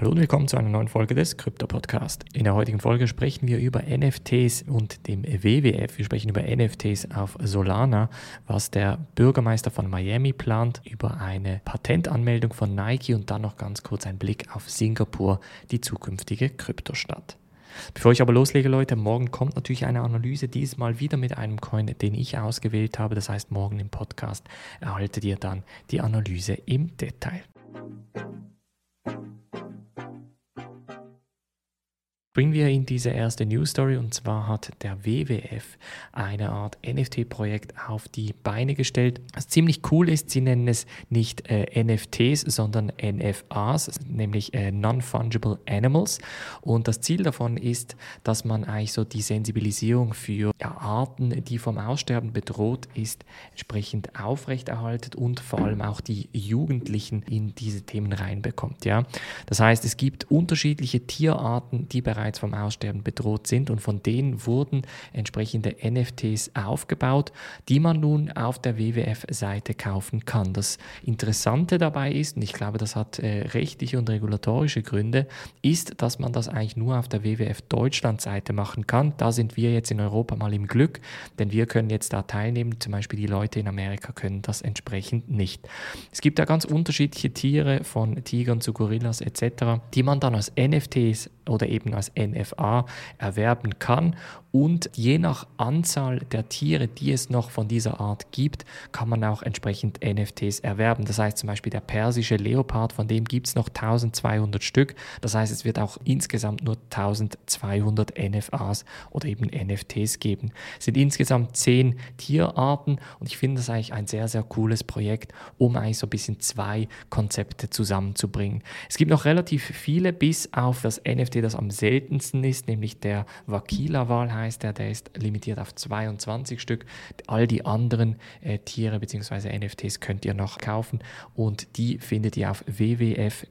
Hallo und willkommen zu einer neuen Folge des Krypto Podcast. In der heutigen Folge sprechen wir über NFTs und dem WWF. Wir sprechen über NFTs auf Solana, was der Bürgermeister von Miami plant, über eine Patentanmeldung von Nike und dann noch ganz kurz ein Blick auf Singapur, die zukünftige Kryptostadt. Bevor ich aber loslege, Leute, morgen kommt natürlich eine Analyse, diesmal wieder mit einem Coin, den ich ausgewählt habe. Das heißt, morgen im Podcast erhaltet ihr dann die Analyse im Detail. Bringen wir in diese erste News Story und zwar hat der WWF eine Art NFT-Projekt auf die Beine gestellt. Was ziemlich cool ist, sie nennen es nicht äh, NFTs, sondern NFAs, nämlich äh, Non-Fungible Animals. Und das Ziel davon ist, dass man eigentlich so die Sensibilisierung für ja, Arten, die vom Aussterben bedroht ist, entsprechend aufrechterhaltet und vor allem auch die Jugendlichen in diese Themen reinbekommt. Ja? Das heißt, es gibt unterschiedliche Tierarten, die bereits bereits vom Aussterben bedroht sind und von denen wurden entsprechende NFTs aufgebaut, die man nun auf der WWF-Seite kaufen kann. Das Interessante dabei ist, und ich glaube, das hat äh, rechtliche und regulatorische Gründe, ist, dass man das eigentlich nur auf der WWF Deutschland-Seite machen kann. Da sind wir jetzt in Europa mal im Glück, denn wir können jetzt da teilnehmen, zum Beispiel die Leute in Amerika können das entsprechend nicht. Es gibt da ganz unterschiedliche Tiere, von Tigern zu Gorillas etc., die man dann als NFTs oder eben als NFA erwerben kann. Und je nach Anzahl der Tiere, die es noch von dieser Art gibt, kann man auch entsprechend NFTs erwerben. Das heißt zum Beispiel der persische Leopard, von dem gibt es noch 1200 Stück. Das heißt, es wird auch insgesamt nur 1200 NFAs oder eben NFTs geben. Es sind insgesamt zehn Tierarten und ich finde das eigentlich ein sehr, sehr cooles Projekt, um eigentlich so ein bisschen zwei Konzepte zusammenzubringen. Es gibt noch relativ viele, bis auf das NFT, das am seltensten ist, nämlich der Wakila-Wal heißt der, der ist limitiert auf 22 Stück. All die anderen äh, Tiere bzw. NFTs könnt ihr noch kaufen und die findet ihr auf wwf-nfa.com.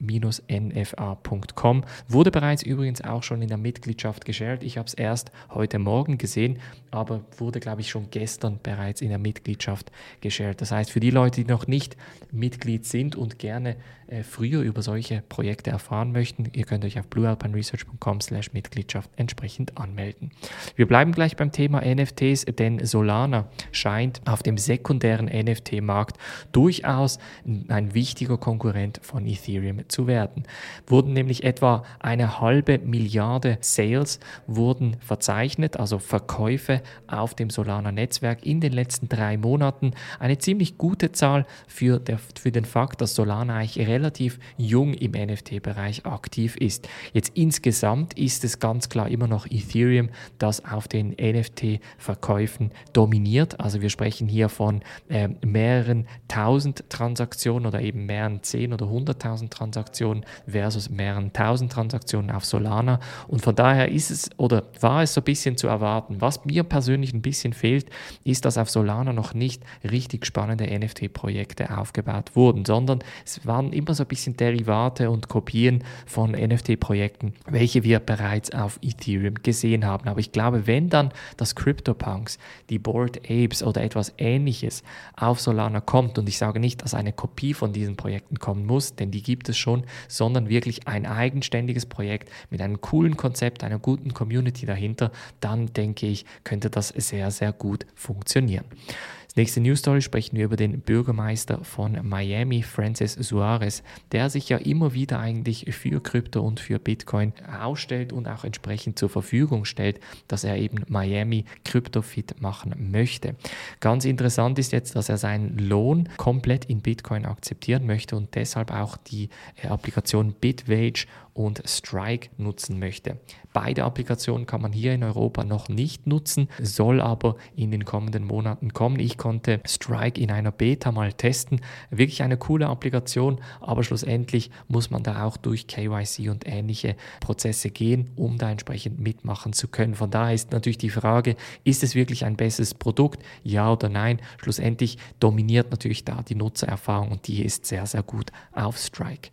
Wurde bereits übrigens auch schon in der Mitgliedschaft geshared. Ich habe es erst heute Morgen gesehen, aber wurde, glaube ich, schon gestern bereits in der Mitgliedschaft geshared. Das heißt, für die Leute, die noch nicht Mitglied sind und gerne äh, früher über solche Projekte erfahren möchten, ihr könnt euch auf bluealpineresearch.com slash Mitgliedschaft entsprechend anmelden. Wir bleiben gleich beim Thema NFTs, denn Solana scheint auf dem sekundären NFT-Markt durchaus ein wichtiger Konkurrent von Ethereum zu werden. Wurden nämlich etwa eine halbe Milliarde Sales wurden verzeichnet, also Verkäufe auf dem Solana-Netzwerk in den letzten drei Monaten. Eine ziemlich gute Zahl für, der, für den Fakt, dass Solana eigentlich relativ jung im NFT-Bereich aktiv ist. Jetzt insgesamt ist es ganz klar immer noch Ethereum, das auf den NFT-Verkäufen dominiert. Also wir sprechen hier von äh, mehreren tausend Transaktionen oder eben mehreren zehn oder hunderttausend Transaktionen versus mehreren tausend Transaktionen auf Solana. Und von daher ist es oder war es so ein bisschen zu erwarten. Was mir persönlich ein bisschen fehlt, ist, dass auf Solana noch nicht richtig spannende NFT-Projekte aufgebaut wurden, sondern es waren immer so ein bisschen Derivate und Kopien von NFT-Projekten, welche wir bereits auf Ethereum gesehen haben. Aber ich glaube, wenn dann das CryptoPunks, die Bored Apes oder etwas ähnliches auf Solana kommt, und ich sage nicht, dass eine Kopie von diesen Projekten kommen muss, denn die gibt es schon, sondern wirklich ein eigenständiges Projekt mit einem coolen Konzept, einer guten Community dahinter, dann denke ich, könnte das sehr, sehr gut funktionieren. Als nächste News Story sprechen wir über den Bürgermeister von Miami, Francis Suarez, der sich ja immer wieder eigentlich für Krypto und für Bitcoin ausstellt und auch entsprechend zur Verfügung stellt, dass er eben Miami kryptofit machen möchte. Ganz interessant ist jetzt, dass er seinen Lohn komplett in Bitcoin akzeptieren möchte und deshalb auch die äh, Applikation Bitwage und Strike nutzen möchte. Beide Applikationen kann man hier in Europa noch nicht nutzen, soll aber in den kommenden Monaten kommen. Ich konnte Strike in einer Beta mal testen. Wirklich eine coole Applikation, aber schlussendlich muss man da auch durch KYC und ähnliche Prozesse gehen, um da entsprechend mitmachen zu können. Von daher ist natürlich die Frage, ist es wirklich ein besseres Produkt? Ja oder nein? Schlussendlich dominiert natürlich da die Nutzererfahrung und die ist sehr, sehr gut auf Strike.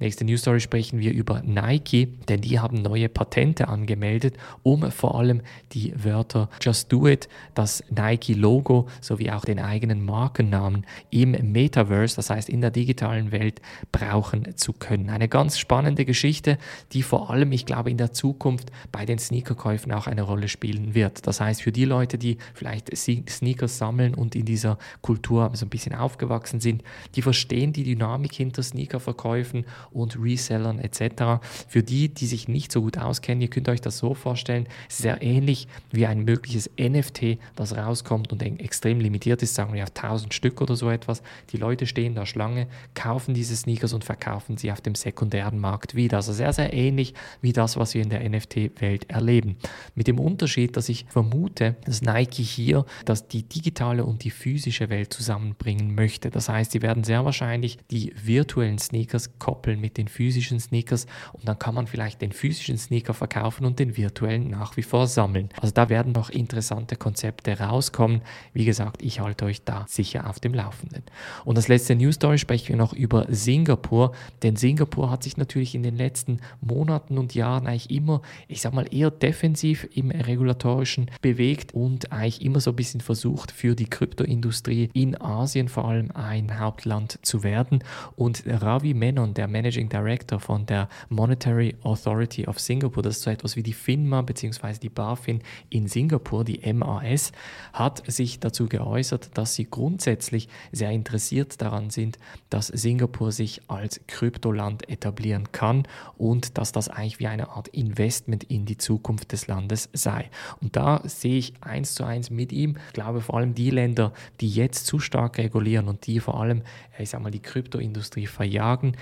Nächste News Story sprechen wir über Nike, denn die haben neue Patente angemeldet, um vor allem die Wörter Just Do It, das Nike-Logo sowie auch den eigenen Markennamen im Metaverse, das heißt in der digitalen Welt, brauchen zu können. Eine ganz spannende Geschichte, die vor allem, ich glaube, in der Zukunft bei den Sneakerkäufen auch eine Rolle spielen wird. Das heißt, für die Leute, die vielleicht Sneakers sammeln und in dieser Kultur so ein bisschen aufgewachsen sind, die verstehen die Dynamik hinter Sneakerverkäufen und Resellern etc. Für die, die sich nicht so gut auskennen, ihr könnt euch das so vorstellen, sehr ähnlich wie ein mögliches NFT, das rauskommt und extrem limitiert ist, sagen wir auf 1000 Stück oder so etwas. Die Leute stehen da Schlange, kaufen diese Sneakers und verkaufen sie auf dem sekundären Markt wieder. Also sehr, sehr ähnlich wie das, was wir in der NFT-Welt erleben. Mit dem Unterschied, dass ich vermute, dass Nike hier dass die digitale und die physische Welt zusammenbringen möchte. Das heißt, sie werden sehr wahrscheinlich die virtuellen Sneakers koppeln mit den physischen Sneakers und dann kann man vielleicht den physischen Sneaker verkaufen und den virtuellen nach wie vor sammeln. Also da werden noch interessante Konzepte rauskommen. Wie gesagt, ich halte euch da sicher auf dem Laufenden. Und das letzte News Story sprechen wir noch über Singapur, denn Singapur hat sich natürlich in den letzten Monaten und Jahren eigentlich immer, ich sag mal, eher defensiv im regulatorischen bewegt und eigentlich immer so ein bisschen versucht, für die Kryptoindustrie in Asien vor allem ein Hauptland zu werden. Und Ravi Menon, der Managing Director von der Monetary Authority of Singapore, das ist so etwas wie die FINMA bzw. die BaFin in Singapur, die MAS, hat sich dazu geäußert, dass sie grundsätzlich sehr interessiert daran sind, dass Singapur sich als Kryptoland etablieren kann und dass das eigentlich wie eine Art Investment in die Zukunft des Landes sei. Und da sehe ich eins zu eins mit ihm. Ich glaube vor allem die Länder, die jetzt zu stark regulieren und die vor allem, ich sage mal, die Kryptoindustrie verjagen,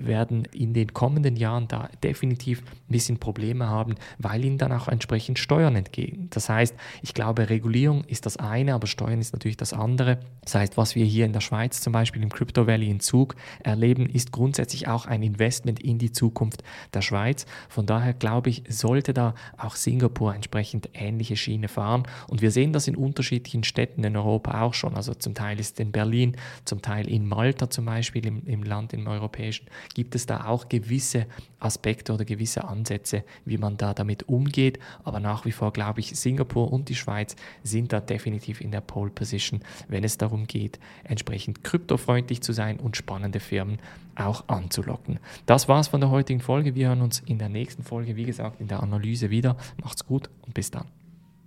die werden in den kommenden Jahren da definitiv ein bisschen Probleme haben, weil ihnen dann auch entsprechend Steuern entgehen. Das heißt, ich glaube, Regulierung ist das eine, aber Steuern ist natürlich das andere. Das heißt, was wir hier in der Schweiz zum Beispiel im Crypto Valley in Zug erleben, ist grundsätzlich auch ein Investment in die Zukunft der Schweiz. Von daher glaube ich, sollte da auch Singapur entsprechend ähnliche Schiene fahren. Und wir sehen das in unterschiedlichen Städten in Europa auch schon. Also zum Teil ist in Berlin, zum Teil in Malta zum Beispiel, im, im Land, im europäischen, gibt es da auch gewisse Aspekte oder gewisse Ansätze, wie man da damit umgeht. Aber nach wie vor glaube ich, Singapur und die Schweiz sind da definitiv in der Pole Position, wenn es darum geht, entsprechend kryptofreundlich zu sein und spannende Firmen auch anzulocken. Das war's von der heutigen Folge. Wir hören uns in der nächsten Folge, wie gesagt, in der Analyse wieder. Macht's gut und bis dann.